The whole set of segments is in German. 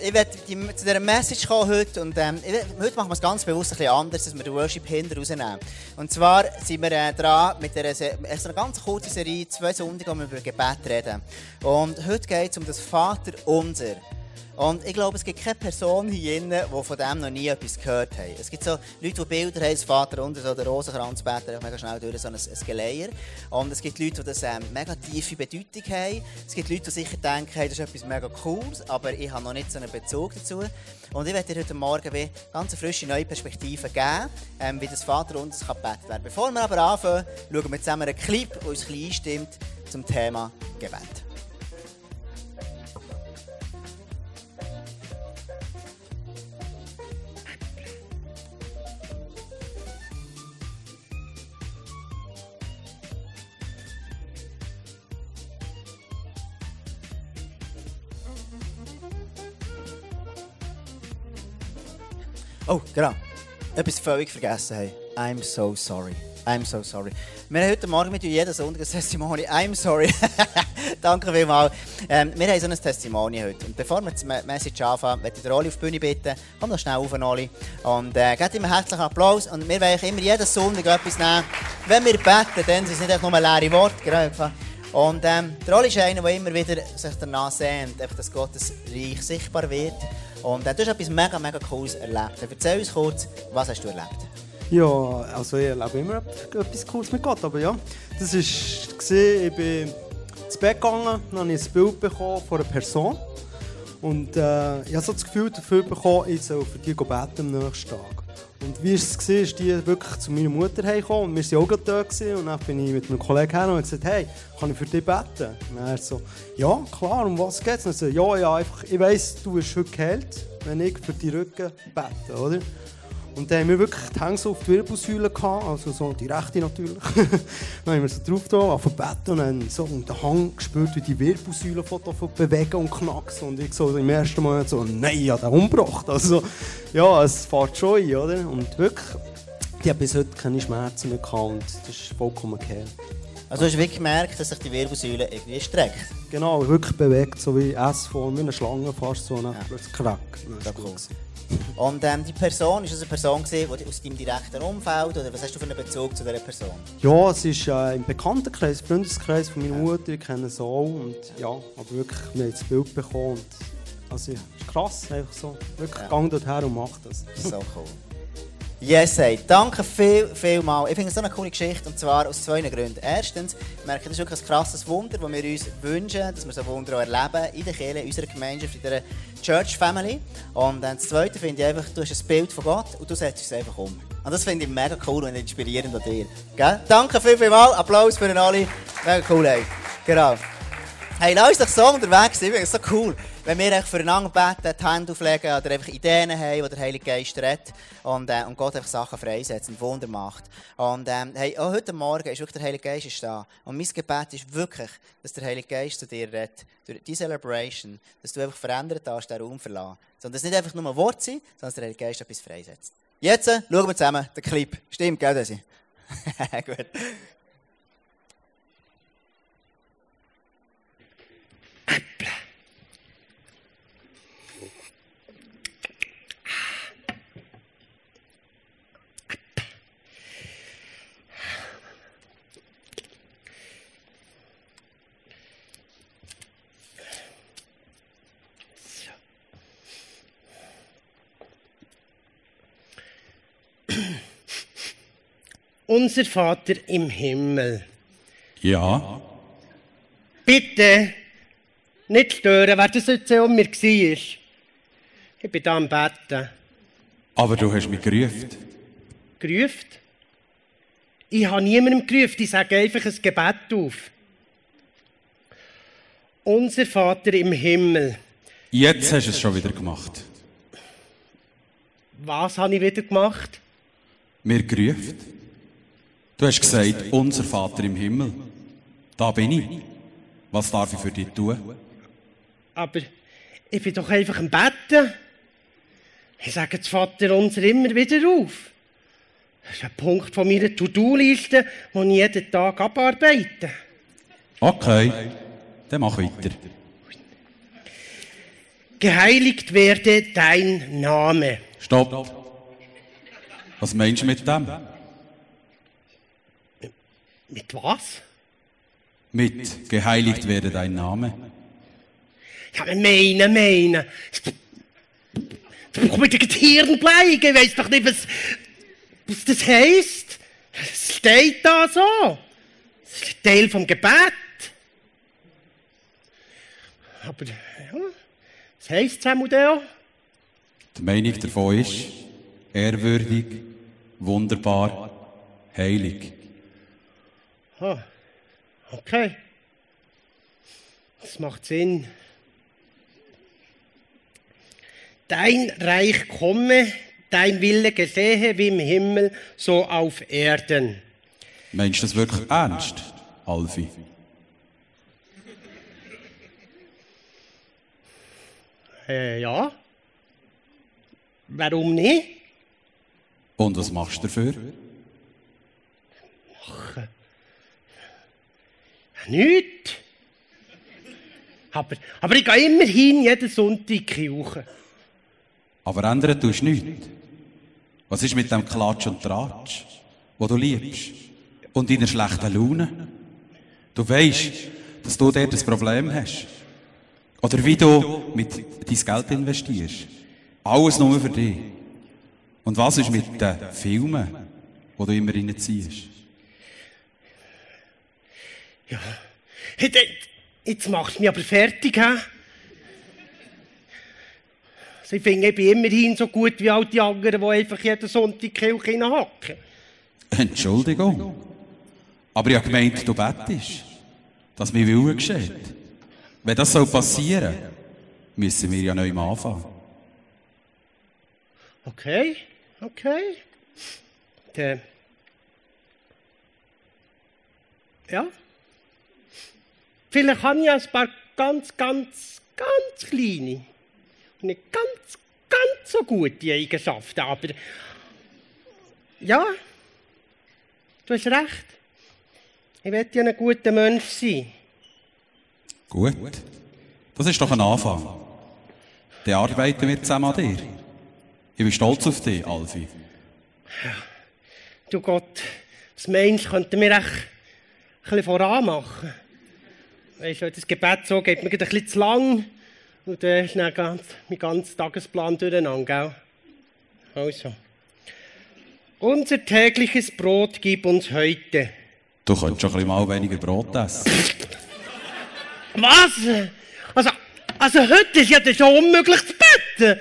Ich werde zu dieser Message kommen heute und ähm, heute machen wir es ganz bewusst ein bisschen anders, dass wir den Worship hinter rausnehmen. Und zwar sind wir äh, dran mit einer, einer ganz kurzen Serie, zwei Sonntage, wo wir über Gebet reden. Und heute geht es um das Vater Unser. Und ich glaube, es gibt keine Person hier drin, die von dem noch nie etwas gehört hat. Es gibt so Leute, die Bilder haben, das Vater unter so der Rosenkranz beten, mega schnell durch so ein, ein Geleier. Und es gibt Leute, die das ähm, mega tiefe Bedeutung haben. Es gibt Leute, die sicher denken, hey, das ist etwas mega Cooles, aber ich habe noch nicht so einen Bezug dazu. Und ich werde dir heute Morgen wie ganz frische neue Perspektiven geben, ähm, wie das Vater unser kann werden. Bevor wir aber anfangen, schauen wir zusammen einen Clip, der uns ein bisschen einstimmt zum Thema Gebet. Oh, genau. Etwas völlig vergessen haben. I'm so sorry. I'm so sorry. Wir haben heute Morgen mit jedem Sonntag ein Testimony. I'm sorry. Danke vielmals. Ähm, wir haben so ein Testimony heute. Und bevor wir die Message anfangen, möchte ich den Oli auf die Bühne bitten. Komm noch schnell auf, Oli. Und äh, gebt ihm einen herzlichen Applaus. Und wir wollen immer jeden Sonntag etwas nehmen. Wenn wir beten, dann sind es nicht nur leere Worte. Genau. Und ähm, der Oli ist einer, der immer wieder sich danach sehnt, dass Gottes Reich sichtbar wird. Und äh, du hast etwas mega, mega Cooles erlebt. Erzähl uns kurz, was hast du erlebt? Ja, also ich erlebe immer etwas Cooles mit Gott, aber ja. Das war, ich bin ins Bett gegangen, dann habe ich ein Bild bekommen von einer Person. Und äh, ich habe so das Gefühl dafür bekommen, ich soll für die beten am nächsten Tag. Und wie es war, ist die wirklich zu meiner Mutter gekommen und wir waren auch da. Gewesen. Und dann bin ich mit einem Kollegen her und gesagt, hey, kann ich für dich beten? Und er so, ja, klar, um was geht es? Und er so, ja, ja, einfach, ich weiss, du bist heute geheilt, wenn ich für die Rücken bete, oder? Und dann haben wir wirklich die Hänge so auf die Wirbelsäule gehabt, also so die rechte natürlich. dann haben wir so drauf da, Bett und dann so und den Hang gespürt, wie die Wirbelsäule bewegen und knacksen. Und ich so im ersten Mal so, nein, ich habe den umgebracht. Also, ja, es fährt schon ein, oder? Und wirklich, ich habe bis heute keine Schmerzen mehr gehabt und das ist vollkommen okay. Also du hast wirklich gemerkt, dass sich die Wirbelsäule irgendwie streckt? Genau, wirklich bewegt, so wie S-Form, wie eine Schlange fast so, dann ja. krack. Das ist cool. Und ähm, die Person, ist das eine Person gewesen, die aus deinem direkten Umfeld oder was hast du für einen Bezug zu dieser Person? Ja, es ist äh, im Bekanntenkreis, Freundeskreis von meiner Mutter, ich kenne sie auch und ja, aber wirklich, wir haben das Bild bekommen und also, ist krass, einfach so, wirklich, ja. gang dorthin und mach das. So cool. Yes, hey. danke viel, viel mal. Ich finde es so eine coole Geschichte und zwar aus zwei Gründen. Erstens, ich merke, das ist wirklich ein krasses Wunder, das wir uns wünschen, dass wir so Wunder auch erleben in der Kirche, in unserer Gemeinschaft, in dieser Church Family. Und dann das Zweite finde ich einfach, du hast ein Bild von Gott und du setzt es einfach um. Und das finde ich mega cool und inspirierend an dir. Gell? Danke viel, viel mal. Applaus für alle. Mega cool, hey. Genau. Hey, lass uns doch so unterwegs sein. Ich finde es so cool wenn wir füreinander beten, die Hände auflegen oder einfach Ideen haben, die der Heilige Geist redet und, äh, und Gott einfach Sachen freisetzt und Wunder macht. Und ähm, hey, auch heute Morgen ist wirklich der Heilige Geist ist da. Und mein Gebet ist wirklich, dass der Heilige Geist zu dir redet, durch diese Celebration, dass du einfach verändert hast, den Raum verlassen. Sondern dass nicht einfach nur Wort sind, sondern dass der Heilige Geist etwas freisetzt. Jetzt äh, schauen wir zusammen den Clip. Stimmt, gell, Desi? Gut. Unser Vater im Himmel. Ja. Bitte nicht stören, wer das jetzt um mir war. Ich bin da am Betten. Aber du hast mich gerufen. Gerufen? Ich habe niemandem gerufen, ich sage einfach ein Gebet auf. Unser Vater im Himmel. Jetzt hast du es schon wieder gemacht. Was habe ich wieder gemacht? Mir gerufen. Du hast gesagt, unser Vater im Himmel. Da bin ich. Was darf ich für dich tun? Aber ich bin doch einfach am Betten. Ich sage das Vater unser immer wieder auf. Das ist ein Punkt von meiner To-Do-Liste, den ich jeden Tag abarbeite. Okay, dann mach weiter. geheiligt werde dein Name. Stopp. Was meinst du mit dem? Mit was? Mit geheiligt werde dein Name. Ja, aber meine, meine. Da braucht man den Hirn bleiben. Ich weiss doch nicht, was, was das heisst. Es steht da so. Das ist ein Teil vom Gebet. Aber, ja, was heisst Samuel? Die Meinung davon ist, ehrwürdig, wunderbar, heilig. Ah, okay. Das macht Sinn. Dein Reich komme, dein Wille geschehe wie im Himmel, so auf Erden. Meinst du das wirklich ernst, Alfi? Äh, ja. Warum nicht? Und was machst du dafür? Nicht. Aber, aber ich gehe immerhin jeden Sonntag in die Kirche. Aber ändern tust du nichts. Was ist mit dem Klatsch und Tratsch, wo du liebst? Und deiner schlechten Laune? Du weißt, dass du dort ein Problem hast. Oder wie du mit dein Geld investierst. Alles nur für dich. Und was ist mit den Filmen, die du immer reinziehst? Ja. Hey, Jetzt machst du mich aber fertig, hä? Also ich finde, ich bin immerhin so gut wie all die anderen, die einfach jeden Sonntag die Kirche hineinhacken. Entschuldigung. Aber ich habe gemeint, du bettest, dass mir Wille geschieht. Wenn das soll passieren, müssen wir ja neu anfangen. Okay, okay. Der. Ja. Vielleicht habe ich ein paar ganz, ganz, ganz kleine und nicht ganz, ganz so gute Eigenschaften, aber ja, du hast recht. Ich werde ja ein guter Mensch sein. Gut. Das ist doch ein Anfang. Dann arbeiten wir zusammen an dir. Ich bin stolz auf dich, Alfi. Du Gott, was meinst du, könnten wir echt ein bisschen voran machen? Weißt du, das Gebet so geht mir ein bisschen zu lang und dann ist dann ganz, mein ganzer Tagesplan durcheinander, gell? Also. Unser tägliches Brot gib uns heute. Du könntest schon ein bisschen mal weniger Brot essen. Was? Also, also heute ist ja dann schon unmöglich zu beten.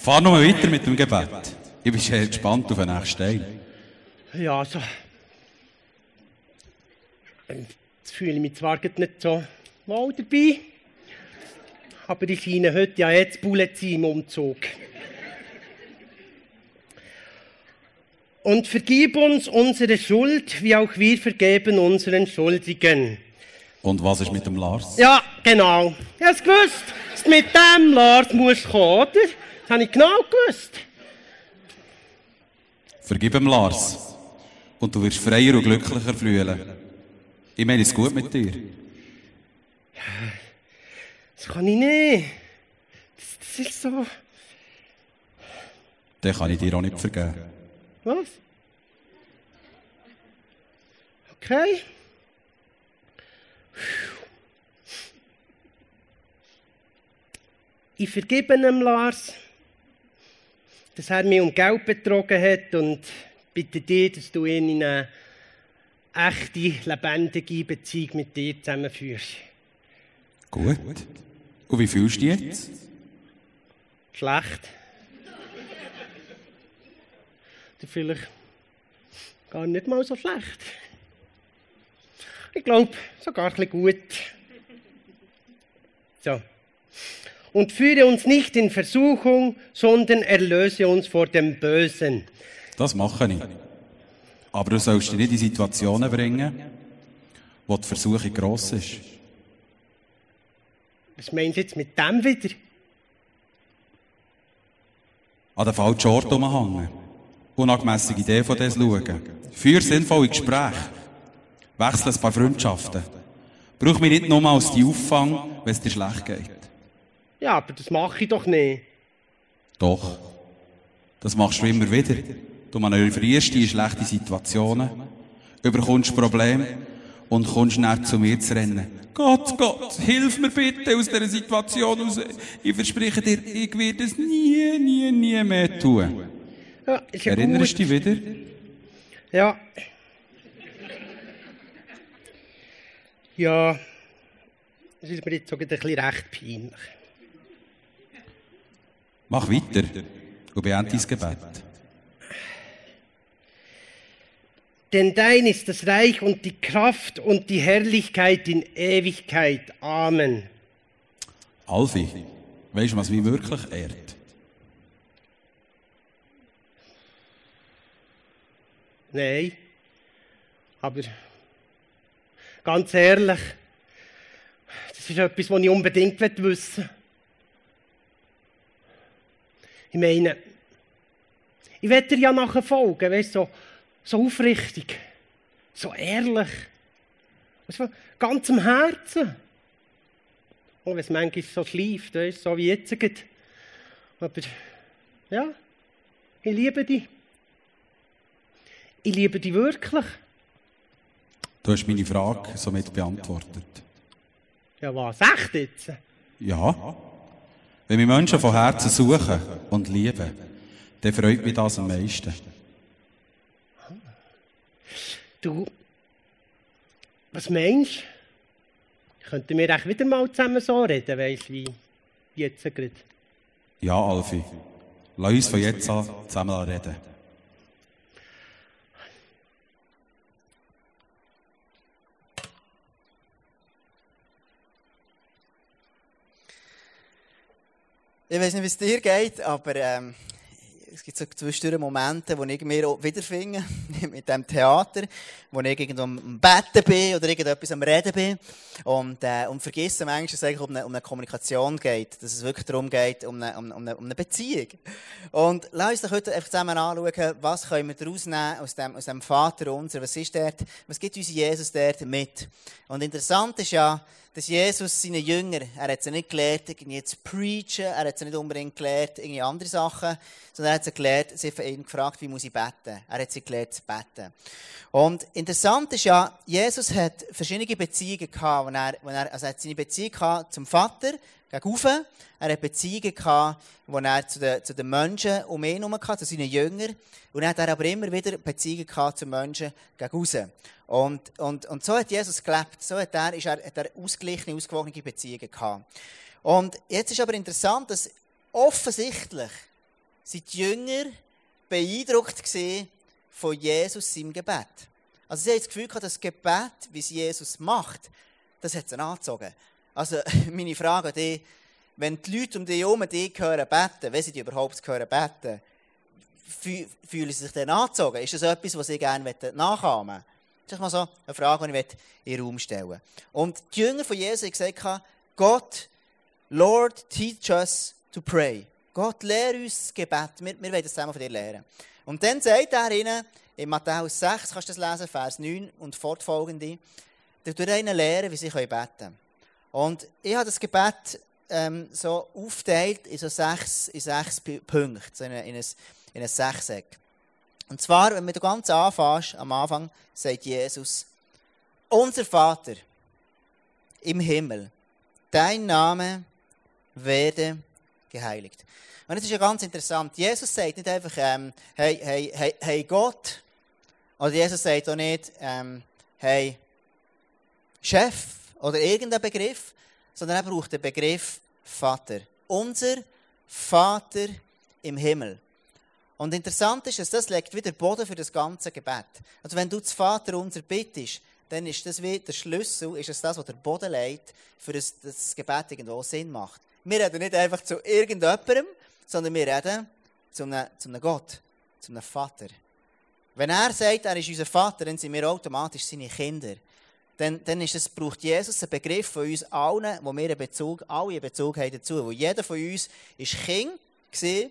Fahr nur weiter mit dem Gebet. Ich bin sehr gespannt auf den nächsten Teil. Ja, also. Jetzt fühle ich mich zwar nicht so wohl dabei, aber ich scheine heute ja jetzt Bulle zu im Umzug. Und vergib uns unsere Schuld, wie auch wir vergeben unseren Schuldigen. Und was ist mit dem Lars? Ja, genau. Ich hab's gewusst, dass mit dem Lars musst kommen, oder? Das habe ich genau gewusst. Vergib ihm Lars. Und du wirst freier und glücklicher fühlen. Ich meine es gut mit dir. Das kann ich nicht. Das, das ist so. Den kann ich dir auch nicht vergeben. Was? Okay. Ich vergebe ihm, Lars, dass er mich um Geld betrogen hat und bitte dir, dass du ihn in eine echte, lebendige Beziehung mit dir zusammenführst. Gut. Und wie fühlst du dich jetzt? Schlecht. Oder vielleicht gar nicht mal so schlecht. Ich glaube, sogar ein bisschen gut. So. Und führe uns nicht in Versuchung, sondern erlöse uns vor dem Bösen. Das mache ich. Aber du sollst dich nicht in Situationen bringen, wo die Versuchung gross ist. Was meinst du jetzt mit dem wieder? An den falschen Ort rumhängen. Unangemessene Ideen von dir schauen. Führ sinnvolle Gespräche. Wechsle ein paar Freundschaften. Brauch mich nicht nur als die Auffang, wenn es dir schlecht geht. Ja, aber das mache ich doch nicht. Doch. Das machst du immer wieder. Du manövrierst dich in schlechte Situationen, überkommst Probleme und kommst näher zu mir zu rennen. Gott, Gott, hilf mir bitte aus dieser Situation raus. Ich verspreche dir, ich werde es nie, nie, nie mehr tun. Ja, ist ja Erinnerst du dich wieder? Ja. Ja. Das ist mir jetzt sogar ein bisschen recht peinlich. Mach weiter und beende dein Gebet. Denn dein ist das Reich und die Kraft und die Herrlichkeit in Ewigkeit. Amen. Alfi, weißt du, was mich wirklich ehrt? Nein. Aber ganz ehrlich, das ist etwas, was ich unbedingt wissen will. Ich meine, ich werde dir ja nachher folgen, weißt du, so, so aufrichtig, so ehrlich, von ganzem Herzen. Auch wenn es manchmal so schleift, weißt, so wie jetzt. gerade. Aber ja, ich liebe dich. Ich liebe dich wirklich. Du hast meine Frage somit beantwortet. Ja, was? Echt jetzt? Ja. Wenn wir Menschen von Herzen suchen und lieben, dann freut mich das am meisten. Du, was meinst du? Könnten wir echt wieder mal zusammen so reden, weißt du, wie jetzt gerade? Ja, Alfi. Lass uns von jetzt an zusammen reden. Ich weiß nicht, wie es dir geht, aber ähm, es gibt so zwischendurch Momente, wo ich mich auch wiederfinde mit dem Theater, wo ich irgendwo am Betten bin oder irgendetwas am Reden bin und, äh, und vergesse manchmal, dass es eigentlich um eine, um eine Kommunikation geht, dass es wirklich darum geht, um eine, um, eine, um eine Beziehung. Und lass uns doch heute einfach zusammen anschauen, was können wir daraus nehmen aus dem, aus dem Vater unser, was ist dort, was gibt uns Jesus dort mit. Und interessant ist ja, dass Jesus seine Jünger, er hat sie nicht gelehrt, irgendwie zu preachen, er hat sie nicht unbedingt gelehrt, irgendwie andere Sachen, sondern er hat sie gelehrt, sie haben ihn gefragt, wie muss ich beten. Er hat sie gelehrt zu beten. Und interessant ist ja, Jesus hat verschiedene Beziehungen gehabt, wo er, wo er, also er hat seine Beziehung gehabt zum Vater, gegenüber, er hat Beziehungen wo er zu den, zu den Menschen um ihn herum hatte, zu seinen Jüngern, und er hat er aber immer wieder Beziehungen zu Menschen gegen raus. Und, und, und so hat Jesus gelebt. So hat er, ist er, hat er ausgeglichene, ausgewogene Beziehungen gehabt. Und jetzt ist aber interessant, dass offensichtlich sind die Jünger beeindruckt gewesen von Jesus seinem Gebet. Also sie haben das Gefühl gehabt, das Gebet, wie es Jesus macht, das hat sie angezogen. Also meine Frage an dich, wenn die Leute um dich herum dich hören beten, wenn sie dich überhaupt hören beten, fü- fühlen sie sich dann angezogen? Ist das etwas, was sie gerne nachahmen wollen? Das ist mal so eine Frage, die ich in den Raum stellen möchte. Und die Jünger von Jesus haben gesagt, Gott, Lord, teach us to pray. Gott, lehre uns das Gebet. Wir, wir wollen das zusammen von dir lernen. Und dann sagt er ihnen, in Matthäus 6, kannst du das lesen, Vers 9 und fortfolgende, dass du ihnen lehren, wie sie beten können. Und ich habe das Gebet ähm, so aufgeteilt in so sechs, in sechs Punkte, so in, ein- in, ein, in ein Sechseck. Und zwar, wenn du ganz anfängst, am Anfang sagt Jesus, unser Vater im Himmel, dein Name werde geheiligt. Und das ist ja ganz interessant. Jesus sagt nicht einfach, ähm, hey, hey, hey, hey Gott, oder Jesus sagt auch nicht, ähm, hey Chef oder irgendein Begriff, sondern er braucht den Begriff Vater. Unser Vater im Himmel. Und interessant ist, dass das legt wieder Boden für das ganze Gebet. Also wenn du das Vater unser bittest, dann ist das wie der Schlüssel, ist es das, was der Boden legt, für das, das Gebet irgendwo Sinn macht. Wir reden nicht einfach zu irgendjemandem, sondern wir reden zu einem, zu einem Gott, zu einem Vater. Wenn er sagt, er ist unser Vater, dann sind wir automatisch seine Kinder. Dann, dann ist es, braucht Jesus einen Begriff von uns allen, wo wir einen Bezug, alle einen Bezug haben dazu. Weil jeder von uns ist Kind gewesen,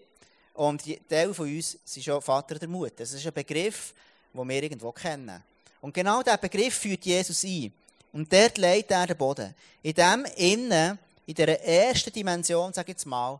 und Teil von uns ist schon Vater der Mutter. Das ist ein Begriff, den wir irgendwo kennen. Und genau diesen Begriff führt Jesus ein. Und dort legt er den Boden. In dem Innen in dieser ersten Dimension, sage ich jetzt mal,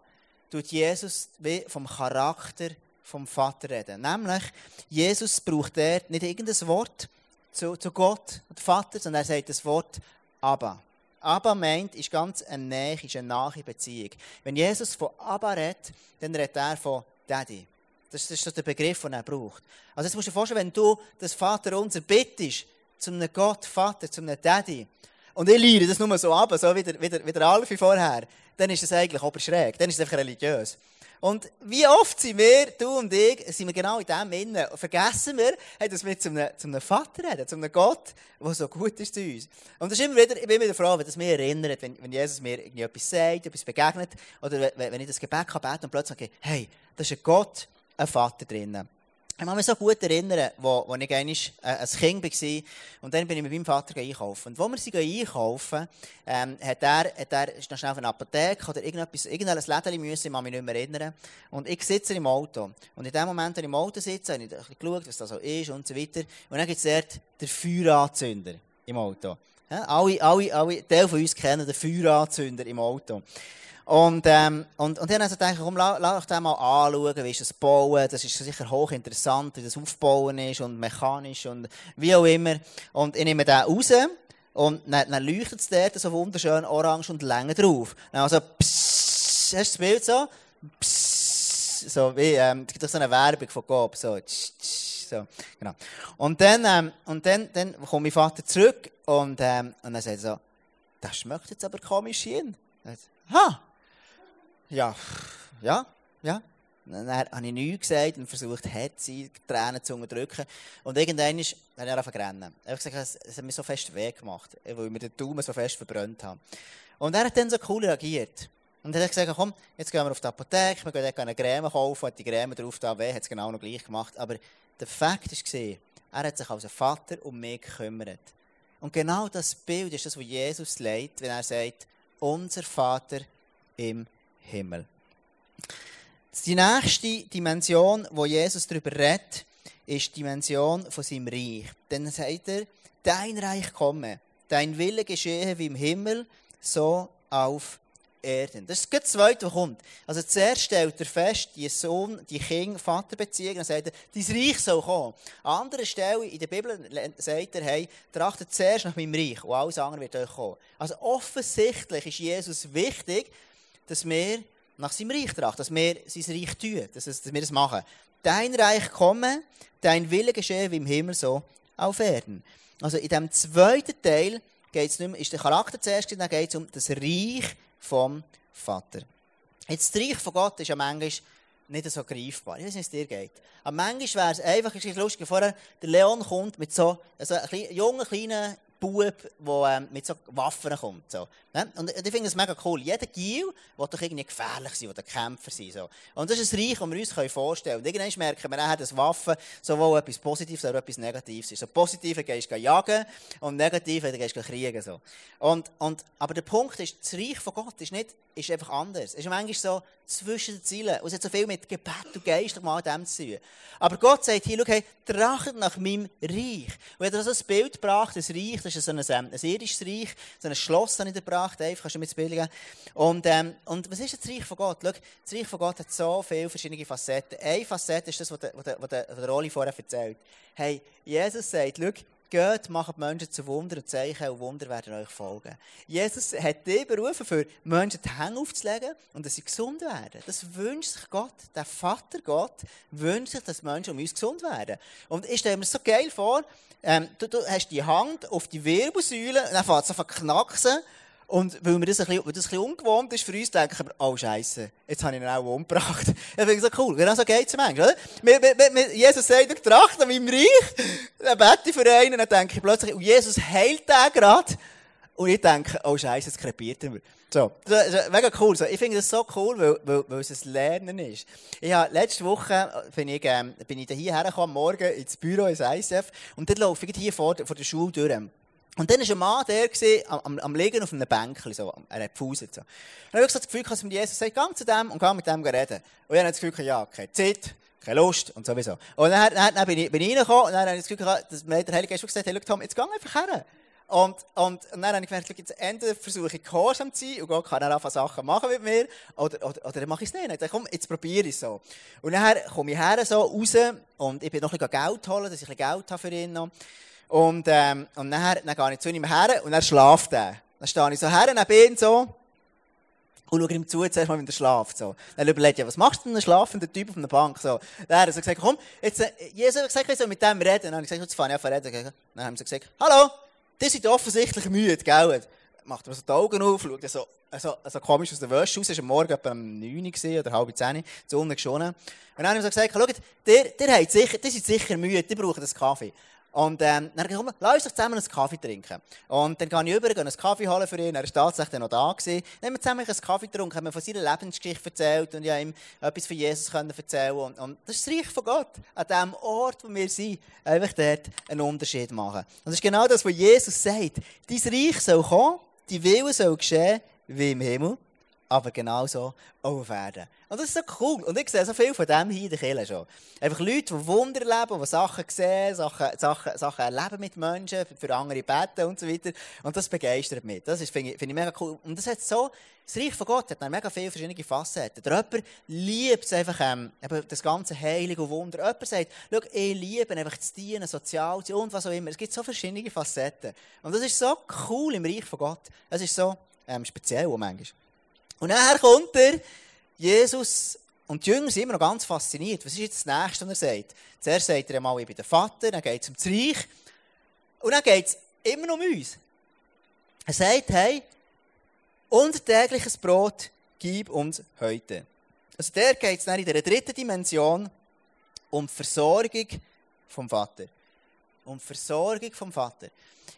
tut Jesus wie vom Charakter vom Vater reden. Nämlich, Jesus braucht dort nicht irgendein Wort zu, zu Gott und Vater, sondern er sagt das Wort Abba. Abba meint, ist ganz eine Nähe, ist eine nahe Beziehung. Wenn Jesus von Abba redet, dann redet er von Daddy. Das ist so der Begriff, den er braucht. Also jetzt musst du dir vorstellen, wenn du das Vater unser bittest, zu einem Gott, Vater, zu einem Daddy, und ich lehre das nur so ab, so wie der, wie der, wie der Alfie vorher, dann ist das eigentlich oberschräg, dann ist es einfach religiös. Und wie oft sind wir, du und ich, sind wir genau in dem Innen. Vergessen wir, dass wir zu einem, zu einem Vater reden, zu einem Gott, der so gut ist zu uns. Und das ist immer wieder, ich bin wieder froh, wenn das mich erinnert, wenn, wenn Jesus mir etwas sagt, etwas begegnet, oder wenn, wenn ich das Gebet kann beten und plötzlich sage, hey, das ist ein Gott, ein Vater drinnen. Ich kann mich so gut erinnern, wo, wo ich einmal äh, ein Kind war. Und dann bin ich mit meinem Vater einkaufen. Und wo wir sie einkaufen, ähm, hat er, hat er, ist noch schnell auf eine Apotheke oder irgendetwas, irgendein Lädchen müssen, ich kann mich nicht mehr erinnern. Und ich sitze im Auto. Und in dem Moment, wenn ich im Auto sitze, habe ich ein bisschen geschaut, was da so ist und so weiter. Und dann gibt es dort den Feueranzünder im Auto. Ja, alle, alle, alle, Teil von uns kennen den Feueranzünder im Auto. Und, ähm, und, und dann habe ich gedacht, komm, lass, lass das mal anschauen, wie ist das Bauen, das ist sicher hochinteressant, wie das Aufbauen ist und mechanisch und wie auch immer. Und ich nehme den raus und dann, dann leuchtet es dort so wunderschön orange und länger drauf. Dann also, pssst, hast du das Bild so? Pssst, so wie, ähm, es gibt auch so eine Werbung von Coop, so, tsch, tsch, so, genau. Und dann, ähm, und dann, dann kommt mein Vater zurück und, ähm, und dann sagt er so, das schmeckt jetzt aber komisch hin. Ha! Ja, ja, ja. Dann habe ich nichts gesagt und versucht, die Tränen zu unterdrücken. Und irgendwann ist, habe ich angefangen zu rennen. Er hat gesagt, es hat mich so fest weh gemacht, weil ich mir den Daumen so fest verbrannt habe. Und er hat dann so cool reagiert. Und er hat gesagt, komm, jetzt gehen wir auf die Apotheke, wir gehen dort eine Creme kaufen, hat die Creme drauf da, weh, hat es genau noch gleich gemacht. Aber der Fakt ist er hat sich als Vater um mich gekümmert. Und genau das Bild ist das, was Jesus leitet, wenn er sagt, unser Vater im Himmel. Die nächste Dimension, wo Jesus darüber redet, ist die Dimension von seinem Reich. Dann sagt er, dein Reich komme, dein Wille geschehe wie im Himmel, so auf Erden. Das ist das Zweite, was kommt. Also zuerst stellt er fest, die Sohn, die Kind, Vaterbeziehung, dann sagt er, dein Reich soll kommen. An anderer Stelle in der Bibel sagt er, hey, trachtet zuerst nach meinem Reich und alles andere wird euch kommen. Also offensichtlich ist Jesus wichtig, dass wir nach seinem Reich trachten, dass wir sein Reich tun, dass, wir das machen. Dein Reich komme, dein Wille geschehe wie im Himmel so auf Erden. Also in dem zweiten Teil geht's nicht mehr, ist der Charakter zuerst, dann geht es um das Reich vom Vater. Jetzt das Reich von Gott ist ja manchmal nicht so greifbar. Ich weiß nicht, wie es dir geht. Aber manchmal wäre es einfach, ist lustig, vorher, der Leon kommt mit so, so einem jungen, kleinen Bub, der ähm, mit so Waffen kommt. So. Ne? Und ich finde das mega cool. Jeder Gil will doch irgendwie gefährlich sein, will Kämpfer sein. So. Und das ist ein Reich, das wir uns vorstellen können. Und irgendwann merken wir auch, dass Waffen sowohl etwas Positives als auch etwas Negatives ist. So positive gehst du jagen und negative gehst du kriegen. So. Und, und, aber der Punkt ist, das Reich von Gott ist, nicht, ist einfach anders. Es ist manchmal so zwischen den Zielen. Und es hat so viel mit Gebet und Geist mal dem zu tun. Aber Gott sagt hier, schau, hey, trachtet nach meinem Reich. Und er hat also ein Bild gebracht, ein Reich, das ist so ein, ähm, ein irdisches Reich, so ein Schloss habe ich gebracht, einfach, kannst du mir das Bild. Und, ähm, und was ist das Reich von Gott? Schau, das Reich von Gott hat so viele verschiedene Facetten. Eine Facette ist das, was der, was der, der, Oli vorher erzählt. Hey, Jesus sagt, schau, Geht, macht Menschen zu Wunder und Zeichen und Wunder werden euch folgen. Jesus hat dich berufen, für Menschen die Hände aufzulegen und dass sie gesund werden. Das wünscht sich Gott. Der Vater Gott wünscht sich, dass Menschen um uns gesund werden. Und ich stelle mir so geil vor, ähm, du, du, hast die Hand auf die Wirbelsäule und dann fängt es an knacksen und weil mir das ein bisschen, weil das ein bisschen ungewohnt ist für uns, denken wir, oh Scheiße, jetzt habe ich ihn auch umgebracht. Ich finde so cool. Genau so geht es manchmal, oder? Wir, wir, wir, Jesus sagt, ich trachte an meinem Reich, dann bete ich für einen, dann denke ich plötzlich, und Jesus heilt den gerade. Und ich denke, oh Scheiße, jetzt krepiert er mir. So. Das ist mega cool. Ich finde das so cool, weil, weil, weil es ein Lernen ist. Ich habe, letzte Woche bin ich, ähm, bin ich hierher gekommen, morgen ins Büro, ins ISF, und dann laufe ich hier vor, vor der Schule durch. Und dann war ein Mann, der war am, am Liegen auf einem Bänkchen, so. Er hat gefauset, so. Und dann habe ich das Gefühl, dass mir Jesus sagt, geh zu dem und geh mit dem reden. Und ich habe das Gefühl, ja, keine Zeit, keine Lust und sowieso. Und dann, dann, dann bin, ich, reingekommen und dann habe ich das Gefühl, dass mir der Heilige Geist gesagt hat, hey, Tom, jetzt geh einfach her. Und, und, und dann habe ich gemerkt, jetzt entweder versuche ich gehorsam zu sein und Gott kann dann einfach Sachen machen mit mir, oder, oder, oder dann mache ich es nicht. Ich dachte, komm, jetzt probiere ich es so. Und dann komme ich her so raus und ich bin noch ein bisschen Geld holen, dass ich ein bisschen Geld habe für ihn noch. Und, ähm, und dann, dann gehe ich zu ihm her und er schlaft er. Dann stehe ich so her neben ihm so und schaue ihm zu, zuerst mal, wenn er schlaft. So. Dann überlegt ja, was machst du denn, ein schlafender Typ auf einer Bank? So. Dann hat er so gesagt, komm, jetzt, äh, Jesus hat gesagt, ich soll mit dem reden. Dann habe ich gesagt, jetzt fange ich an zu reden. Dann haben sie gesagt, hallo, die sind offensichtlich müde, gell? Macht er so die Augen auf, schaut so, so, so komisch aus der Wäsche raus. Es war Morgen etwa um 9 Uhr oder halb 10 Uhr, die Sonne geschonnen. Und dann haben sie gesagt, schaut, ihr, habt sicher, die sind sicher müde, die brauchen einen Kaffee. Und ähm, dann komm, lass uns zusammen einen Kaffee trinken. Und dann gehe ich über, gehe einen Kaffee holen für ihn. Er war tatsächlich noch da. Gewesen. Dann haben wir zusammen einen Kaffee getrunken, haben mir von seiner Lebensgeschichte erzählt und ja ihm etwas von Jesus können erzählen und, und das ist das Reich von Gott. An dem Ort, wo wir sind, einfach dort einen Unterschied machen. Und das ist genau das, was Jesus sagt. Dein Reich soll kommen, die Wille soll geschehen, wie im Himmel, aber genauso auch auf Erden. Und das ist so cool. Und ich sehe so viel von dem hier in der Kirche schon. Einfach Leute, die Wunder erleben, die Sachen sehen, Sachen, Sachen, Sachen erleben mit Menschen, für andere beten und so weiter. Und das begeistert mich. Das finde ich, find ich mega cool. Und das hat so, das Reich von Gott hat dann mega viele verschiedene Facetten. Der jemand liebt es einfach, ähm, das ganze Heilige und Wunder. Jemand sagt, schau, ich liebe einfach zu dienen, sozial zu und was auch immer. Es gibt so verschiedene Facetten. Und das ist so cool im Reich von Gott. Es ist so ähm, speziell manchmal. Und nachher kommt er, Jesus und die Jünger sind immer noch ganz fasziniert. Was ist jetzt das Nächste, was er sagt? Zuerst sagt er einmal, ich bin der Vater, dann geht es um das Reich. Und dann geht es immer noch um uns. Er sagt, hey, unser tägliches Brot gib uns heute. Also der geht es dann in der dritten Dimension um die Versorgung vom Vater. Die Versorgung vom Vater.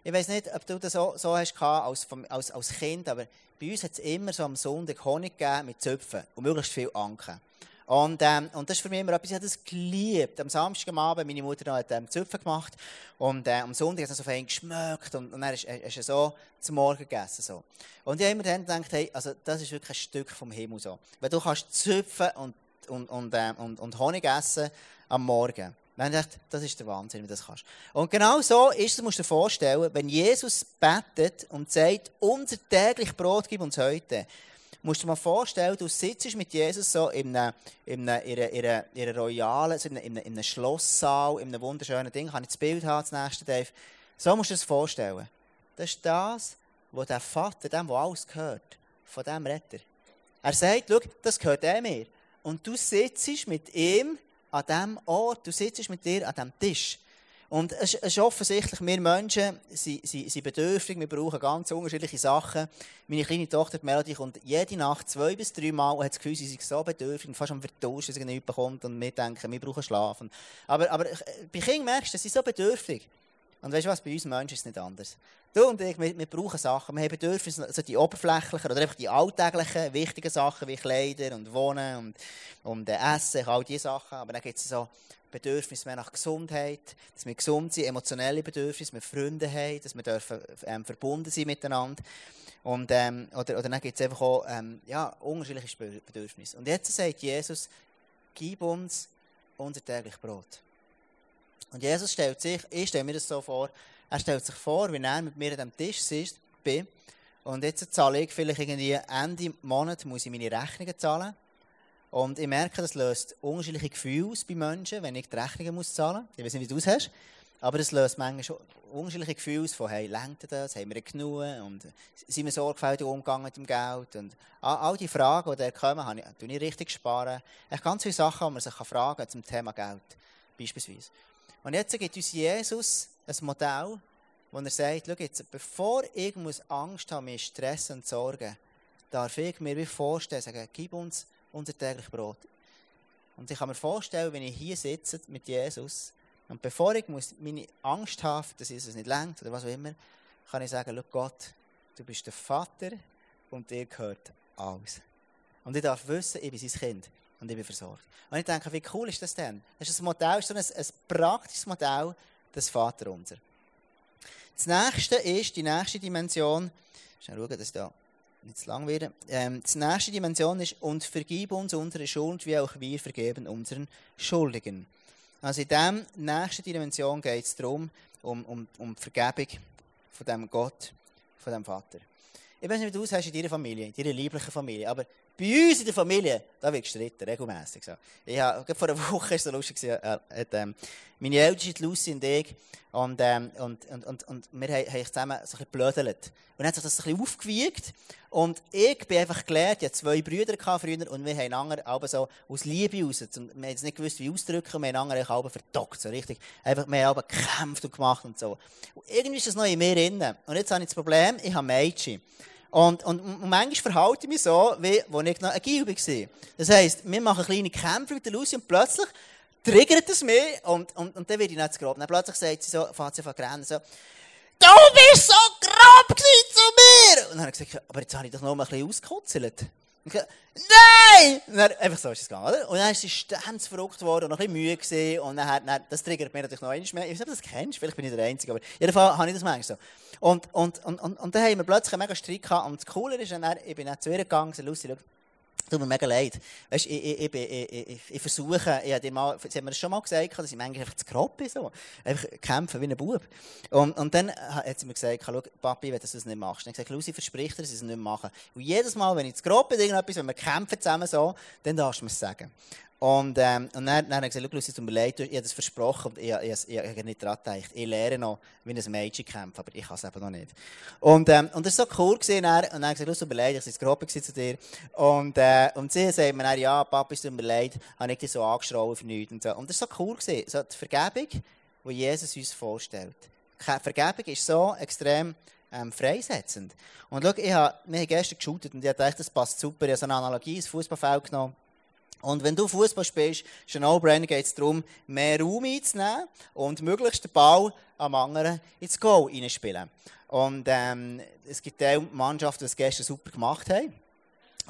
Ich weiß nicht, ob du das so, so hast als, als, als Kind, aber bei uns hat es immer so am Sonntag Honig gegeben mit Zöpfen und möglichst viel Anken. Und, ähm, und das ist für mich immer etwas, ich habe das geliebt. Am Samstagabend, meine Mutter hat ähm, Zöpfe gemacht und äh, am Sonntag hat es so fein geschmeckt und, und dann hast du so zum Morgen gegessen. So. Und ich habe immer dann gedacht, hey, also das ist wirklich ein Stück vom Himmel so. Weil du kannst Zöpfe und, und, und, äh, und, und Honig essen am Morgen. Dann dachte das ist der Wahnsinn, wie du das kannst. Und genau so ist es, musst du dir vorstellen, wenn Jesus betet und sagt, unser täglich Brot gib uns heute, musst du dir mal vorstellen, du sitzt mit Jesus so in einem, in einem, in einer, in einer royalen, in einem, in einem Schlosssaal, in einem wunderschönen Ding. Kann ich das Bild haben, das nächste, Dave? So musst du dir das vorstellen. Das ist das, was der Vater, dem, der alles gehört, von dem Retter. Er sagt, schau, das gehört er mir. Und du sitzt mit ihm an diesem Ort, du sitzt mit dir an diesem Tisch. Und es ist offensichtlich, wir Menschen sind, sind, sind bedürftig, wir brauchen ganz unterschiedliche Sachen. Meine kleine Tochter, die Melody, kommt jede Nacht zwei bis drei Mal und hat das Gefühl, sie ist so bedürftig fast am Vertauschen, dass sie nichts bekommt und wir denken, wir brauchen Schlafen. Aber, aber bei Kindern merkst du, sie sind so bedürftig. Und weißt du was, bei uns Menschen ist es nicht anders. Du und ich, wir, wir brauchen Sachen, wir haben Bedürfnisse, also die oberflächlichen oder einfach die alltäglichen, wichtigen Sachen wie Kleider und Wohnen und, und äh, Essen, all diese Sachen. Aber dann gibt es so Bedürfnisse mehr nach Gesundheit, dass wir gesund sind, emotionelle Bedürfnisse, dass wir Freunde haben, dass wir dürfen, ähm, verbunden sind miteinander. Und, ähm, oder, oder dann gibt es einfach auch ähm, ja, unterschiedliche Bedürfnisse. Und jetzt sagt Jesus, gib uns unser täglich Brot. Und Jesus stellt sich, ich stelle mir das so vor, er stellt sich vor, wie er mit mir an dem Tisch sitzt, bin, und jetzt zahle ich vielleicht irgendwie Ende Monat, muss ich meine Rechnungen zahlen. Und ich merke, das löst unterschiedliche Gefühle aus bei Menschen, wenn ich die Rechnungen muss zahlen muss. Ich weiß nicht, wie du es hast. Aber es löst manchmal unterschiedliche Gefühle aus von, hey, lenkt das, haben wir genug und sind wir sorgfältig umgegangen mit dem Geld und all, die Fragen, die da kommen, habe ich, ich richtig sparen. Echt ganz viele Sachen, die man sich fragen kann zum Thema Geld, beispielsweise. Und jetzt gibt uns Jesus ein Modell, wo er sagt, schau jetzt, bevor ich muss Angst haben, mir Stress und Sorgen, darf ich mir wie vorstellen, sagen, gib uns unser täglich Brot. Und ich kann mir vorstellen, wenn ich hier sitze mit Jesus, und bevor ich muss meine Angst habe, dass es nicht lenkt oder was auch immer, kann ich sagen, schau Gott, du bist der Vater und dir gehört alles. Und ich darf wissen, ich bin sein Kind und ich bin versorgt. Und ich denke, wie cool ist das denn? Das ist ein Modell, ist so ein, ein praktisches Modell des Vaterunser. Das nächste ist, die nächste Dimension, schnell schauen, dass da nicht zu lang wird. Ähm, die nächste Dimension ist, und vergib uns unsere Schuld, wie auch wir vergeben unseren Schuldigen. Also in dieser nächsten Dimension geht es darum, um, um, um die Vergebung von dem Gott, von dem Vater. Ich weiß nicht, wie du es hast in deiner Familie, in deiner lieblichen Familie, aber bei uns in der Familie, da wird gestritten, regelmässig. So. Ich habe, vor einer Woche war es so lustig, äh, hat, ähm, meine Älteste, Lucy und ich, und, ähm, und, und, und, und wir haben, haben zusammen so ein bisschen blödelt. Und hat sich das ein bisschen aufgewiegt. Und ich bin einfach gelernt, ich hatte zwei Brüder früher, und wir haben einander aber so aus Liebe raus, wir haben jetzt nicht gewusst, wie ausdrücken, wir haben einander aber verdockt, so richtig. Einfach, wir haben aber gekämpft und gemacht und so. Und irgendwie ist das noch in mir drin. Und jetzt habe ich das Problem, ich habe Mädchen. Und, und, und manchmal verhalte ich mich so, wie als ich noch ein Gil war. Das heisst, wir machen kleine Kämpfe mit der Lucy und plötzlich triggert es mich und, und, und dann werde ich nicht zu grob. Dann plötzlich sagt sie so, fährt sie an rennen, so, du bist so grob zu mir! Und dann habe ich gesagt, aber jetzt habe ich doch noch mal ein bisschen ausgekutzelt. Nein! Und dann, einfach so ist es gegangen, oder? Und dann ist sie ständig verrückt worden und noch ein bisschen müde gewesen. Und dann, dann, das triggert mich natürlich noch einmal mehr. Ich weiß nicht, ob du das kennst, vielleicht bin ich der Einzige, aber jedenfalls habe ich das manchmal so. Und, und, und, und, und dann haben wir plötzlich einen mega Streit gehabt. Und das Coole ist, dann, ich bin dann zu ihr gegangen und Lucy, schau, Tut mir mega leid. Weißt, ich, ich, ich, ich, versuche, ich habe mal, sie haben mir schon mal gesagt, dass ich manchmal einfach zu grob bin. So. Einfach kämpfen wie ein Bub. Und, und dann hat sie mir gesagt, schau, Papi, wenn du das nicht machst. Dann habe ich gesagt, Lucy, versprich dir, dass ich es nicht machen. Und jedes Mal, wenn ich zu grob bin, irgendetwas, wenn wir kämpfen zusammen so, dann darfst du mir es sagen. Und, ähm, und dann, dann habe ich gesagt, Lucy, es tut mir leid, ich habe das versprochen und ich, ich, ich, habe nicht daran gedacht. Ich lerne noch, wie ein Mädchen kämpft, aber ich kann es eben noch nicht. Und, ähm, und das war so cool gewesen, und dann habe ich gesagt, Lucy, tut mir leid, ich war grob zu dir. Und, äh, und sie sagt mir dann, ja, Papa, es tut mir leid, habe ich dich so angeschraubt für nichts und so. Und das war so cool gewesen, so die Vergebung, die Jesus uns vorstellt. Vergebung ist so extrem, ähm, freisetzend. Und schau, ich habe, wir haben gestern geshootet und ich dachte, das passt super. Ich habe so eine Analogie ins Fußballfeld genommen. Und wenn du Fußball spielst, ist ein No-Brainer, geht es darum, mehr Raum einzunehmen und möglichst den Ball am anderen ins Goal reinspielen. Und ähm, es gibt auch Mannschaften, die es gestern super gemacht haben.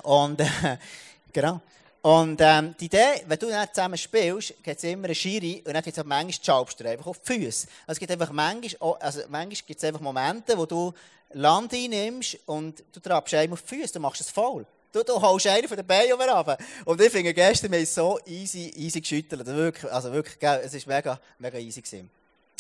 Und, äh, genau. Und ähm, die Idee, wenn du dann zusammen spielst, gibt es immer eine Schiri und dann gibt es auch manchmal schaubst du einfach auf die Füße. Also es gibt einfach manchmal, also manchmal gibt einfach Momente, wo du Land einnimmst und du trappst einem auf die Füße, du machst es faul. Du, du holst einen von den Beinen runter. Und ich finde, gestern wir so easy, easy geschüttelt. Wirklich, also wirklich, es war mega, mega easy. Gewesen.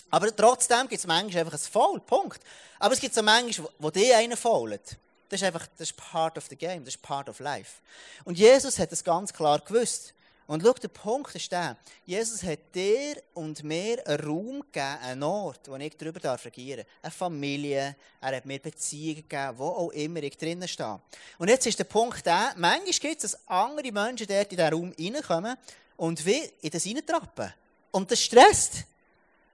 Aber trotzdem gibt es manchmal einfach ein Foul, Punkt. Aber es gibt so manchmal, wo die einen faulen. Das ist einfach, das ist part of the game, das ist part of life. Und Jesus hat das ganz klar gewusst. Und schau, der Punkt ist der, Jesus hat dir und mir einen Raum gegeben, einen Ort, wo ich darüber regieren darf. Eine Familie, er hat mir Beziehungen gegeben, wo auch immer ich drinnen stehe. Und jetzt ist der Punkt der, manchmal gibt es, dass andere Menschen dort in diesen Raum reinkommen und wie in das reintrappen. Und das stresst.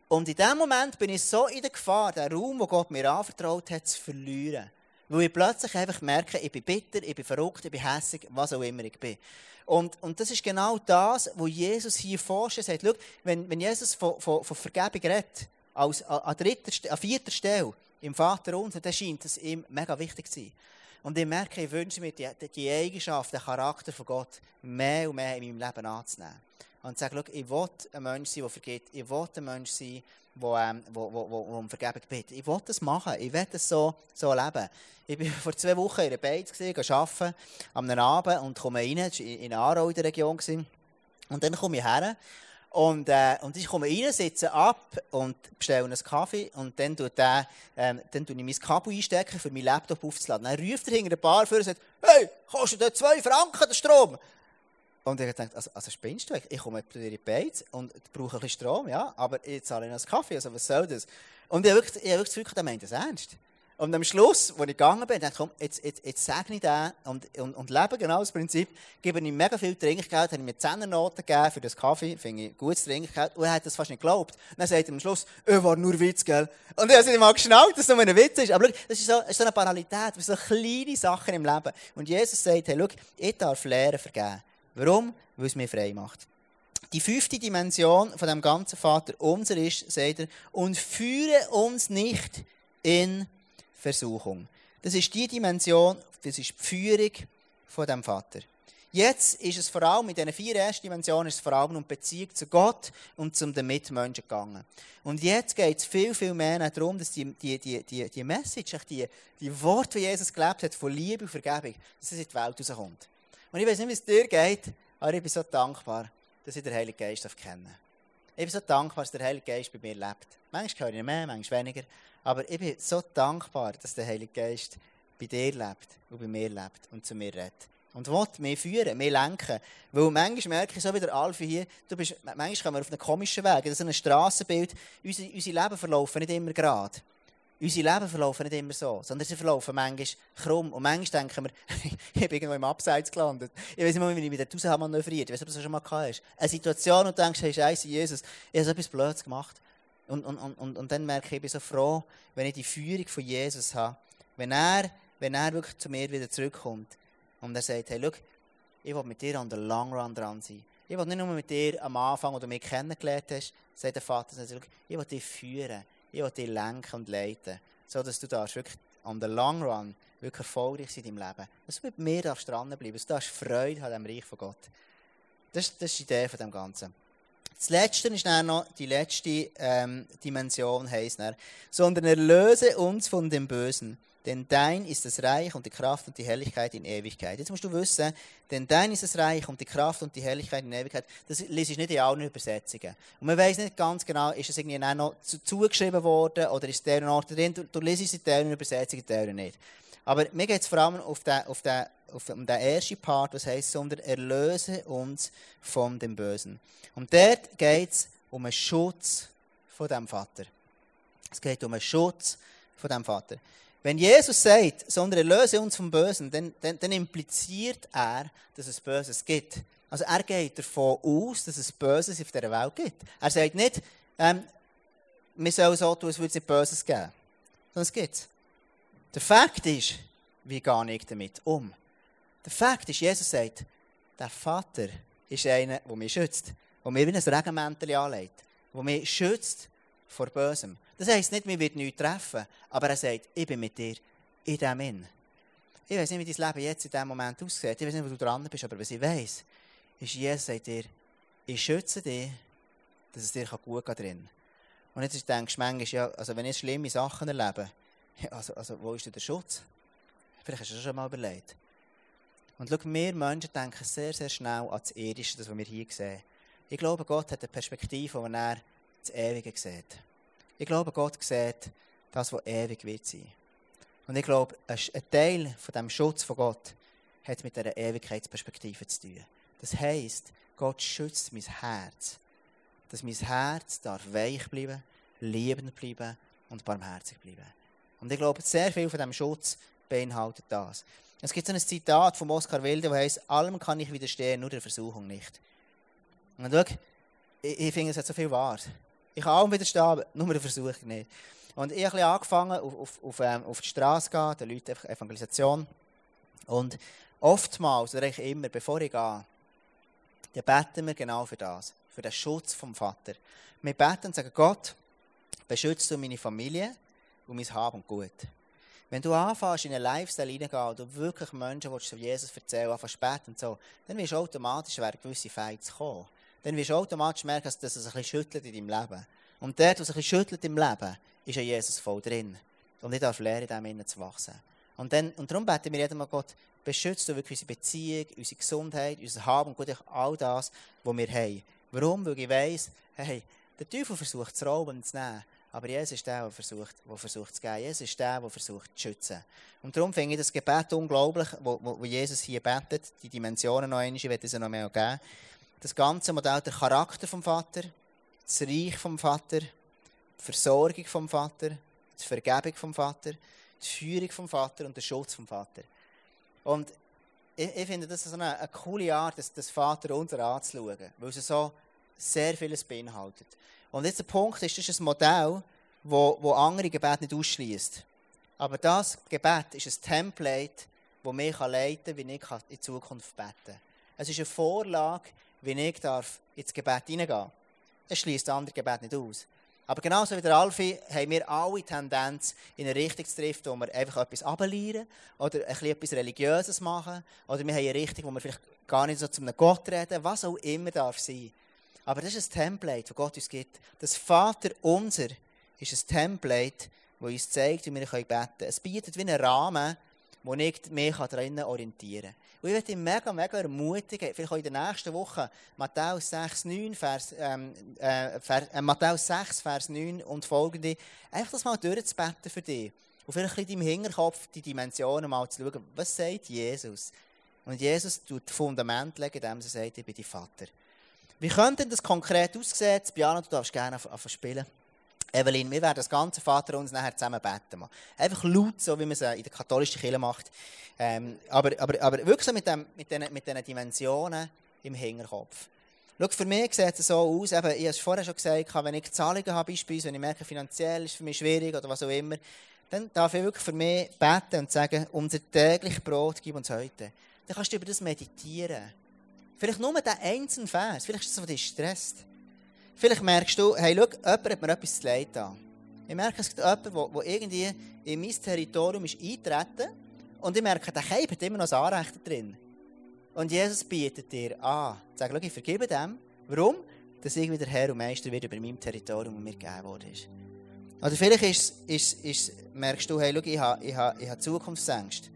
Und in dem Moment bin ich so in der Gefahr, den Raum, den Gott mir anvertraut hat, zu verlieren. Weil ich plötzlich einfach merke, ich bin bitter, ich bin verrückt, ich bin hässig, was auch immer ich bin. Und, und das ist genau das, was Jesus hier vorstellt. Sagt, schau, wenn, wenn Jesus von, von, von Vergebung redet, als, an, dritter, an vierter Stelle im Vater unser, dann scheint es ihm mega wichtig zu sein. Und ich merke, ich wünsche mir die, die Eigenschaft, den Charakter von Gott mehr und mehr in meinem Leben anzunehmen. Und zu sagen, ich will ein Mensch sein, der vergeht. Ich will ein Mensch sein, wo, ähm, wo, wo, wo, wo um Vergebung bittet. Ich will das machen. Ich will das so, so leben. Ich war vor zwei Wochen in einer Beiz, arbeiten, am Abend und komme rein, in Aarau in der Region. Und dann komme ich her und, äh, und ich komme rein, sitze ab und bestelle einen Kaffee und dann tue, der, ähm, dann tue ich mein Kabel einstecken, für meinen Laptop aufzuladen. Dann ruft er hinter ein paar vor und sagt, hey, kostet da zwei Franken der Strom? Und ich dachte, also, also spinnst du? Ich komme in die Beiz und brauche ein bisschen Strom, ja, aber ich zahle noch einen Kaffee, also was soll das? Und ich habe wirklich, ich das der meint das ernst. Und am Schluss, als ich gegangen bin, dachte ich, komm, jetzt, jetzt, jetzt sage ich den und, und, und lebe genau das Prinzip, gebe ihm mega viel Trinkgeld, habe ihm mir 10 Noten gegeben für das Kaffee, finde ich gutes Trinkgeld, und er hat das fast nicht geglaubt. Dann sagt er am Schluss, er war nur Witz, gell? Und ich habe mal geschnallt, dass es nur ein Witz ist. Aber schau, das ist so, das ist so eine Parallelität, so kleine Sachen im Leben. Und Jesus sagt, hey, schau, ich darf Lehren vergeben. Warum? Weil es mich frei macht. Die fünfte Dimension von dem ganzen Vater unser ist, sagt er, und führe uns nicht in Versuchung. Das ist die Dimension, das ist die Führung von dem Vater. Jetzt ist es vor allem, in diesen vier ersten Dimensionen, ist es vor allem um Beziehung zu Gott und zum den Mitmenschen gegangen. Und jetzt geht es viel, viel mehr darum, dass die, die, die, die, die Message, die, die Worte, die Jesus gelebt hat, von Liebe und Vergebung, dass es in die Welt rauskommt. Und ich weiß nicht, wie es dir geht, aber ich bin so dankbar, dass ich den Heiligen Geist kenne. Ich bin so dankbar, dass der Heilige Geist bei mir lebt. Manchmal höre ich mehr, manchmal weniger. Aber ich bin so dankbar, dass der Heilige Geist bei dir lebt und bei mir lebt und zu mir redet. Und will mich führen, mich lenken. Weil manchmal merke ich so wie der Alfie hier, du bist, manchmal kommen wir auf einen komischen Weg. Das ist ein Strassenbild. Unsere, unsere Leben verlaufen nicht immer gerade. Unsere Leben verlaufen nicht immer so, sondern sie verlaufen manchmal krumm. Und manchmal denken wir, ich bin irgendwo im Abseits gelandet. Ich weiß nicht mal, wie ich mich dort raus habe manövriert. Ich weiß nicht, ob du das schon mal gehabt hast. Eine Situation, und denkst, hey, Scheiße, Jesus, ich habe so etwas Blödes gemacht. Und, und, und, und dann merke ich, ich bin so froh, wenn ich die Führung von Jesus habe. Wenn er, wenn er wirklich zu mir wieder zurückkommt und er sagt, hey, schau, ich will mit dir an der Long Run dran sein. Ich will nicht nur mit dir am Anfang, wo du mich kennengelernt hast, sagt der Vater, ich will dich führen. Ich will dich lenken und leiten, so dass du darfst wirklich an der Long Run wirklich erfolgreich sein in deinem Leben. Dass du mit mir darfst dranbleiben, dass du darfst Freude haben am Reich von Gott. Das, das ist die Idee von dem Ganzen. Das Letzte ist dann noch, die letzte ähm, Dimension heisst dann, sondern erlöse uns von dem Bösen. Denn dein ist das Reich und die Kraft und die Herrlichkeit in Ewigkeit. Jetzt musst du wissen, denn dein ist das Reich und die Kraft und die Herrlichkeit in Ewigkeit. Das lese ich nicht in allen Übersetzungen. Und man weiß nicht ganz genau, ist es irgendwie noch zugeschrieben worden oder ist der Ort drin. Du, du liest es in deren Übersetzungen, in deren nicht. Aber mir geht es vor allem auf den, auf den, auf den ersten Part, was heißt, sondern erlöse uns von dem Bösen. Und dort geht es um einen Schutz von dem Vater. Es geht um einen Schutz von dem Vater. Wenn Jesus sagt, sondern erlöse uns vom Bösen, dann, dann, dann impliziert er, dass es Böses gibt. Also er geht davon aus, dass es Böses auf dieser Welt gibt. Er sagt nicht, ähm, wir sollen so tun, als würde es nicht Böses geben. Sondern es gibt Der Fakt ist, wie gehe ich damit um? Der Fakt ist, Jesus sagt, der Vater ist einer, der mich schützt, der mir wie ein Regenmäntel anlegt, der mich schützt vor Bösem. Das heisst nicht, mir wird nichts treffen, aber er sagt, ich bin mit dir in dem Inn. Ich weiß nicht, wie dein Leben jetzt in diesem Moment aussieht. Ich weiß nicht, wo du dran bist, aber was ich weiß, ist, Jesus sagt dir, ich schütze dich, dass es dir gut geht drin. Und jetzt denkst du manchmal, ja, also wenn ich schlimme Sachen erlebe, also, also wo ist denn der Schutz? Vielleicht hast du das schon mal überlegt. Und schau, wir Menschen denken sehr, sehr schnell an das Irdische, das, was wir hier sehen. Ich glaube, Gott hat eine Perspektive, wo er das Ewige sieht. Ich glaube, Gott sieht das, was ewig wird sein. Und ich glaube, ein Teil von dem Schutz von Gott hat mit dieser Ewigkeitsperspektive zu tun. Das heisst, Gott schützt mein Herz. Dass mein Herz darf weich bleiben, liebend bleiben und barmherzig bleiben. Und ich glaube, sehr viel von diesem Schutz beinhaltet das. Es gibt so ein Zitat von Oskar Wilde, das heißt, allem kann ich widerstehen, nur der Versuchung nicht. Und schau, ich, ich finde, es hat so viel wahr. Ich kann allem widerstehen, nur der Versuchung nicht. Und ich habe angefangen, auf, auf, ähm, auf die Straße zu gehen, den Leuten Evangelisation. Und oftmals, oder eigentlich immer, bevor ich gehe, dann beten wir genau für das, für den Schutz vom Vater. Wir beten und sagen, Gott, beschützt du meine Familie und mein Hab und Gut. Wenn du anfängst, in einen Lifestyle hineingehen und wirklich Menschen willst, Jesus erzählen, anfängst beten und so, dann wirst du automatisch werden gewisse Fights kommen. Dann wirst du automatisch merken, dass es ein bisschen schüttelt in deinem Leben. Und dort, was ein bisschen schüttelt im Leben, ist ja Jesus voll drin. Und ich darf lernen, in dem zu wachsen. Und, dann, und darum beten wir jedem Mal Gott, beschützt du wirklich unsere Beziehung, unsere Gesundheit, unser Haben und gut, all das, was wir haben. Warum? Weil ich weiss, hey, der Teufel versucht zu rauben und zu nehmen. Aber Jesus ist der, der versucht, der versucht zu geben. Jesus ist der, der versucht zu schützen. Und darum finde ich das Gebet unglaublich, wo, wo Jesus hier betet. Die Dimensionen noch einmal, ich werde es noch mehr geben. Das ganze Modell, der Charakter vom Vater, das Reich vom Vater, die Versorgung vom Vater, die Vergebung vom Vater, die Führung vom Vater und der Schutz vom Vater. Und ich, ich finde, das ist eine, eine coole Art, das, das Vater unser anzuschauen, weil es so sehr vieles beinhaltet. Und jetzt der Punkt ist, das ist ein Modell, wo, wo andere Gebete nicht ausschließt. Aber das Gebet ist ein Template, das mich leiten kann, wie ich in Zukunft beten kann. Es ist eine Vorlage, wie ich darf ins Gebet hineingehen Es schließt andere Gebete nicht aus. Aber genauso wie der Alfie haben wir alle Tendenz, in eine Richtung zu treffen, wo wir einfach etwas abelieren oder ein etwas Religiöses machen. Oder wir haben eine Richtung, wo wir vielleicht gar nicht so zu einem Gott reden, was auch immer darf sein. Aber das ist ein Template, das Gott uns gibt. Das Vater unser ist ein Template, das uns zeigt, wie wir beten können. Es bietet wie einen Rahmen, wo ich mich daran orientieren kann. Und ich möchte dich mega, mega ermutigen, vielleicht auch in der nächsten Woche, Matthäus 6, 9, Vers, ähm, äh, Vers, äh, Matthäus 6, Vers 9 und folgende, einfach das mal durchzubeten für dich. Und vielleicht in deinem Hinterkopf die Dimensionen mal zu schauen, was sagt Jesus? Und Jesus tut das Fundament legen, indem er sagt, ich bin dein Vater. Wie könnte das konkret aussehen? Piano, du darfst gerne anfangen spielen. Evelyn, wir werden das ganze Vater uns nachher zusammen beten. Einfach laut, so wie man es in der katholischen Kirche macht. Ähm, aber, aber, aber wirklich so mit, dem, mit, diesen, mit diesen Dimensionen im Hinterkopf. Schau, für mich sieht es so aus, eben, ich habe es vorher schon gesagt, wenn ich Zahlungen habe, beispielsweise, wenn ich merke, finanziell ist es für mich schwierig oder was auch immer, dann darf ich wirklich für mich beten und sagen, unser tägliches Brot gib uns heute. Dann kannst du über das meditieren. Vielleicht nur den einzelnen Vers, vielleicht ist es, was dich stresst. Vielleicht merkst du, hey, schau, jemand hat mir etwas zu leid an. Ich merke, es gibt jemanden, der irgendwie in mein Territorium ist eintreten und ich merke, der Keib hat immer noch das Anrecht drin. Und Jesus bietet dir an, sag, schau, ich vergebe dem. Warum? Dass ich wieder Herr und Meister wird über meinem Territorium, das mir gegeben worden ist. Oder vielleicht ist, ist, ist, merkst du, hey, schau, ich habe, ich habe, ich habe Zukunftsängste.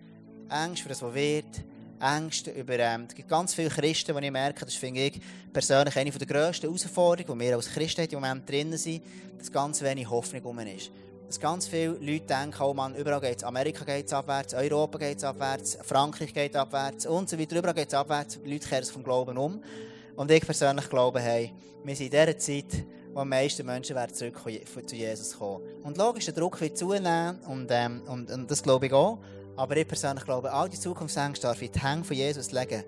Ängste für das, was wird. Ängste über, ähm, ganz viele Christen, die ich merke, das finde ich persönlich eine der grössten Herausforderungen, die wir als Christen im Moment drinnen sind, dass ganz wenig Hoffnung um ist. Dass ganz viele Leute denken, oh überall geht es, Amerika geht es abwärts, Europa geht es abwärts, Frankreich geht abwärts und so weiter, überall geht es abwärts, die Leute vom Glauben um. Und ich persönlich glaube, hey, wir sind in dieser Zeit, wo die meisten Menschen werden zurück zu Jesus kommen. Und logisch, der Druck wird zunehmen und, ähm, und, und das glaube ich auch. Aber ich persönlich glaube, all die Zukunftsängste darf ich die Hände von Jesus legen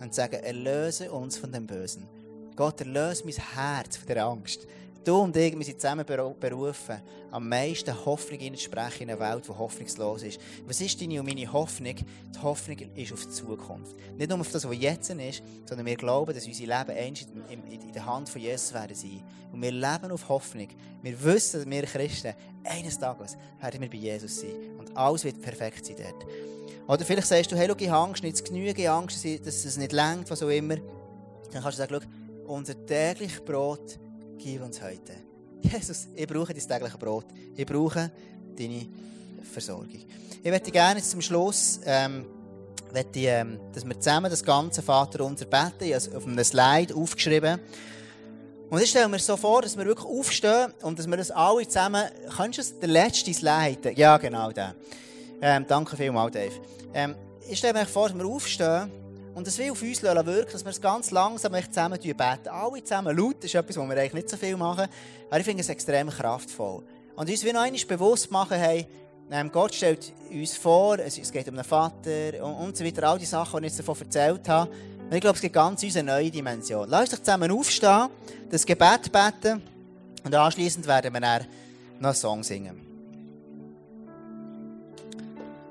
und sagen, erlöse uns von dem Bösen. Gott, erlöse mein Herz von der Angst. Du und ich, wir sind zusammen berufen, am meisten Hoffnung hineinzusprechen in einer Welt, die hoffnungslos ist. Was ist deine und meine Hoffnung? Die Hoffnung ist auf die Zukunft. Nicht nur auf das, was jetzt ist, sondern wir glauben, dass unser Leben einst in der Hand von Jesus werden sein. Und wir leben auf Hoffnung. Wir wissen, dass wir Christen eines Tages werden wir bei Jesus sein. Alles wird perfekt sein dort. Oder vielleicht sagst du, hey, schau, ich habe Angst, nicht zu genügen, ich Angst, dass es nicht längt, was auch immer. Dann kannst du sagen, schau, unser tägliches Brot gib uns heute. Jesus, ich brauche dein tägliche Brot. Ich brauche deine Versorgung. Ich möchte gerne zum Schluss, ähm, möchte, ähm, dass wir zusammen das ganze Vater unser beten. Ich habe auf einem Slide aufgeschrieben. Und ich stelle mir so vor, dass wir wirklich aufstehen und dass wir das alle zusammen. Kannst du das, der letzte Slide? Ja, genau, der. Ähm, danke vielmals, Dave. Ähm, ich stelle mir vor, dass wir aufstehen und das will auf uns wirken, dass wir es ganz langsam zusammen beten. Alle zusammen laut, ist etwas, was wir eigentlich nicht so viel machen. Aber ich finde es extrem kraftvoll. Und uns wie noch einmal bewusst machen, hey, ähm, Gott stellt uns vor, es geht um einen Vater und, und so weiter, all die Sachen, die ich jetzt davon erzählt habe. Und ich glaube, es gibt ganz eine neue Dimension. Lass uns zusammen aufstehen, das Gebet beten und anschließend werden wir dann noch einen Song singen.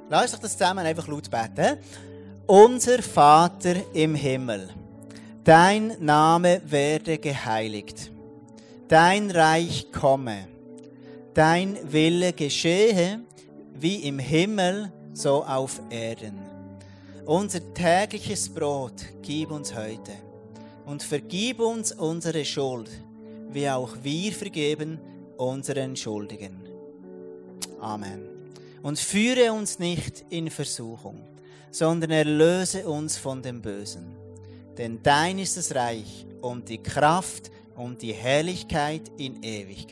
Lass uns das zusammen einfach laut beten. Unser Vater im Himmel, dein Name werde geheiligt, dein Reich komme, dein Wille geschehe, wie im Himmel, so auf Erden. Unser tägliches Brot gib uns heute und vergib uns unsere Schuld, wie auch wir vergeben unseren Schuldigen. Amen. Und führe uns nicht in Versuchung sondern erlöse uns von dem Bösen. Denn dein ist das Reich und die Kraft und die Herrlichkeit in Ewigkeit.